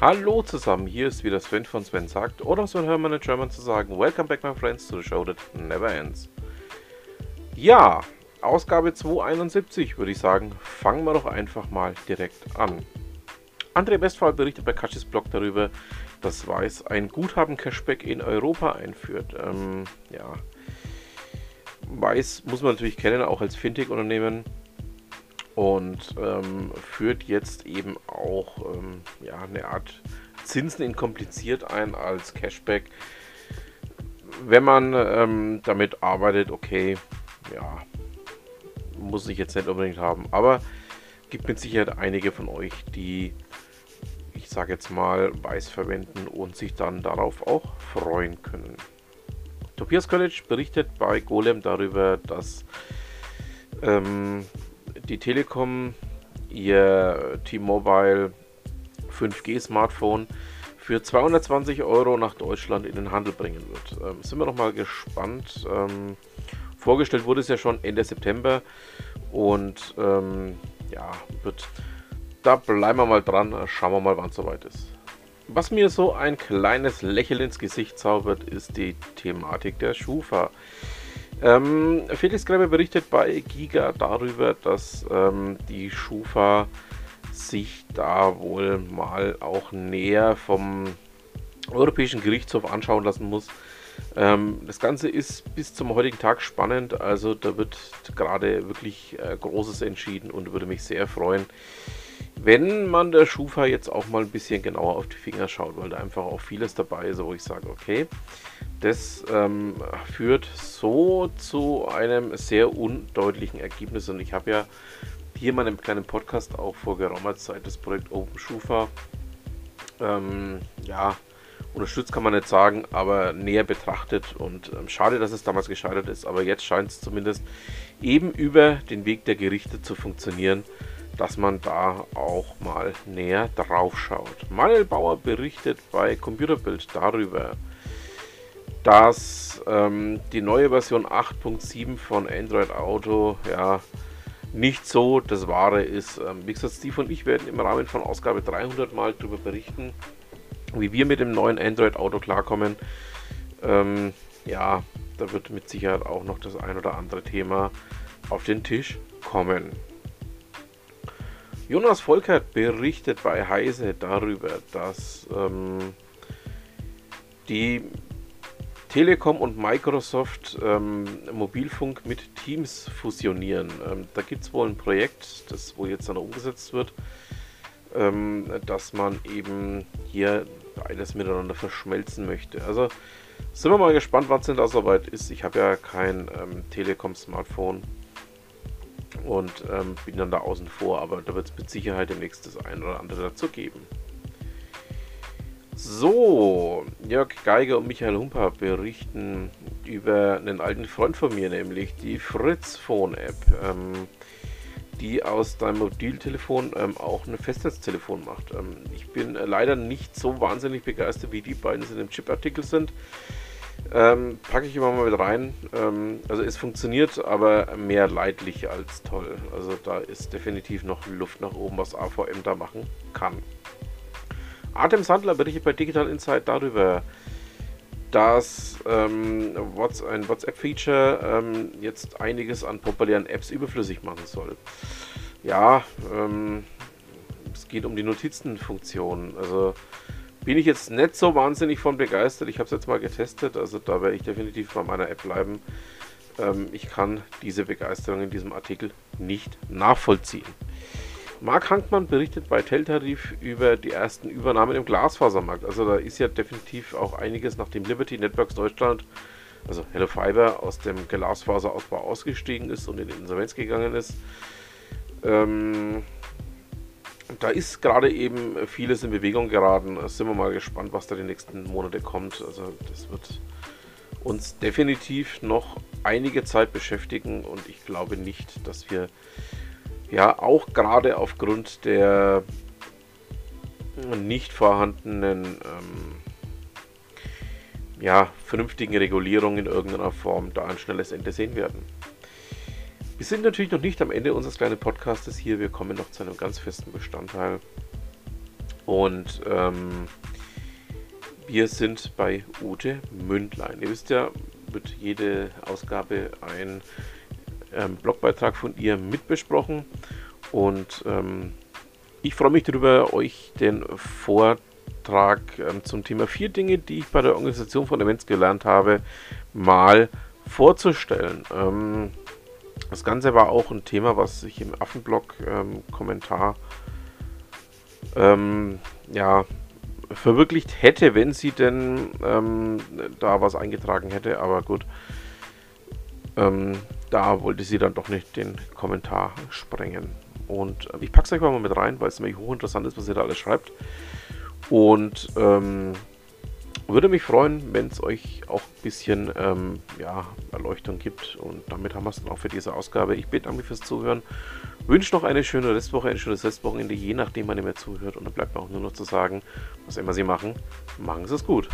Hallo zusammen, hier ist wieder Sven von Sven sagt, oder Sven Hermann in German zu sagen, Welcome back my friends to the show that never ends. Ja, Ausgabe 271 würde ich sagen, fangen wir doch einfach mal direkt an. André Westphal berichtet bei Kashis Blog darüber, dass Weiß ein Guthaben-Cashback in Europa einführt. Ähm, ja, Weiß muss man natürlich kennen, auch als Fintech-Unternehmen und ähm, führt jetzt eben auch ähm, ja, eine Art Zinsen in kompliziert ein als Cashback. Wenn man ähm, damit arbeitet, okay, ja, muss ich jetzt nicht unbedingt haben, aber gibt mit Sicherheit einige von euch, die sage jetzt mal weiß verwenden und sich dann darauf auch freuen können. Tobias College berichtet bei Golem darüber, dass ähm, die Telekom ihr T-Mobile 5G Smartphone für 220 Euro nach Deutschland in den Handel bringen wird. Ähm, sind wir noch mal gespannt. Ähm, vorgestellt wurde es ja schon Ende September und ähm, ja, wird da bleiben wir mal dran, schauen wir mal, wann es soweit ist. Was mir so ein kleines Lächeln ins Gesicht zaubert, ist die Thematik der Schufa. Ähm, Felix Gräber berichtet bei Giga darüber, dass ähm, die Schufa sich da wohl mal auch näher vom Europäischen Gerichtshof anschauen lassen muss. Ähm, das Ganze ist bis zum heutigen Tag spannend, also da wird gerade wirklich äh, Großes entschieden und würde mich sehr freuen, wenn man der Schufa jetzt auch mal ein bisschen genauer auf die Finger schaut, weil da einfach auch vieles dabei ist, wo ich sage, okay, das ähm, führt so zu einem sehr undeutlichen Ergebnis. Und ich habe ja hier in meinem kleinen Podcast auch vor geraumer Zeit das Projekt Open Schufa ähm, ja, unterstützt kann man nicht sagen, aber näher betrachtet. Und ähm, schade, dass es damals gescheitert ist, aber jetzt scheint es zumindest eben über den Weg der Gerichte zu funktionieren dass man da auch mal näher drauf schaut. Manuel Bauer berichtet bei Computerbild darüber, dass ähm, die neue Version 8.7 von Android Auto ja nicht so das Wahre ist. Ähm, wie gesagt, Steve und ich werden im Rahmen von Ausgabe 300 mal darüber berichten, wie wir mit dem neuen Android Auto klarkommen. Ähm, ja, da wird mit Sicherheit auch noch das ein oder andere Thema auf den Tisch kommen. Jonas Volkert berichtet bei Heise darüber, dass ähm, die Telekom und Microsoft ähm, Mobilfunk mit Teams fusionieren. Ähm, da gibt es wohl ein Projekt, das wo jetzt dann umgesetzt wird, ähm, dass man eben hier beides miteinander verschmelzen möchte. Also sind wir mal gespannt, wann es denn da soweit ist. Ich habe ja kein ähm, Telekom-Smartphone und ähm, bin dann da außen vor, aber da wird es mit Sicherheit demnächst das ein oder andere dazu geben. So, Jörg Geiger und Michael Humper berichten über einen alten Freund von mir, nämlich die Fritz Phone App, ähm, die aus deinem Mobiltelefon ähm, auch ein Festnetztelefon macht. Ähm, ich bin äh, leider nicht so wahnsinnig begeistert, wie die beiden in dem Chip-Artikel sind. Ähm, packe ich immer mal mit rein. Ähm, also es funktioniert, aber mehr leidlich als toll. Also da ist definitiv noch Luft nach oben, was AVM da machen kann. Artem Sandler berichtet bei Digital Insight darüber, dass ähm, ein WhatsApp-Feature ähm, jetzt einiges an populären Apps überflüssig machen soll. Ja, ähm, es geht um die Notizenfunktion. Also bin ich jetzt nicht so wahnsinnig von begeistert. Ich habe es jetzt mal getestet, also da werde ich definitiv bei meiner App bleiben. Ähm, ich kann diese Begeisterung in diesem Artikel nicht nachvollziehen. Marc Hankmann berichtet bei Teltarif über die ersten Übernahmen im Glasfasermarkt. Also da ist ja definitiv auch einiges, nachdem Liberty Networks Deutschland, also Hello Fiber, aus dem Glasfaserausbau ausgestiegen ist und in die Insolvenz gegangen ist. Ähm, da ist gerade eben vieles in Bewegung geraten. Da sind wir mal gespannt, was da die nächsten Monate kommt. Also das wird uns definitiv noch einige Zeit beschäftigen und ich glaube nicht, dass wir ja auch gerade aufgrund der nicht vorhandenen ähm, ja, vernünftigen Regulierung in irgendeiner Form da ein schnelles Ende sehen werden. Wir sind natürlich noch nicht am Ende unseres kleinen Podcastes hier. Wir kommen noch zu einem ganz festen Bestandteil. Und ähm, wir sind bei Ute Mündlein. Ihr wisst ja, wird jede Ausgabe ein ähm, Blogbeitrag von ihr mitbesprochen. Und ähm, ich freue mich darüber, euch den Vortrag ähm, zum Thema vier Dinge, die ich bei der Organisation von Events gelernt habe, mal vorzustellen. Ähm, das Ganze war auch ein Thema, was sich im Affenblog-Kommentar ähm, ja, verwirklicht hätte, wenn sie denn ähm, da was eingetragen hätte. Aber gut, ähm, da wollte sie dann doch nicht den Kommentar sprengen. Und äh, ich packe es euch mal mit rein, weil es nämlich hochinteressant ist, was ihr da alles schreibt. Und ähm, würde mich freuen, wenn es euch auch ein bisschen ähm, ja, Erleuchtung gibt. Und damit haben wir es dann auch für diese Ausgabe. Ich bedanke mich fürs Zuhören. Wünsche noch eine schöne Restwoche, ein schönes Restwochenende, je nachdem, wann ihr mir zuhört. Und dann bleibt mir auch nur noch zu sagen, was immer Sie machen, machen Sie es gut.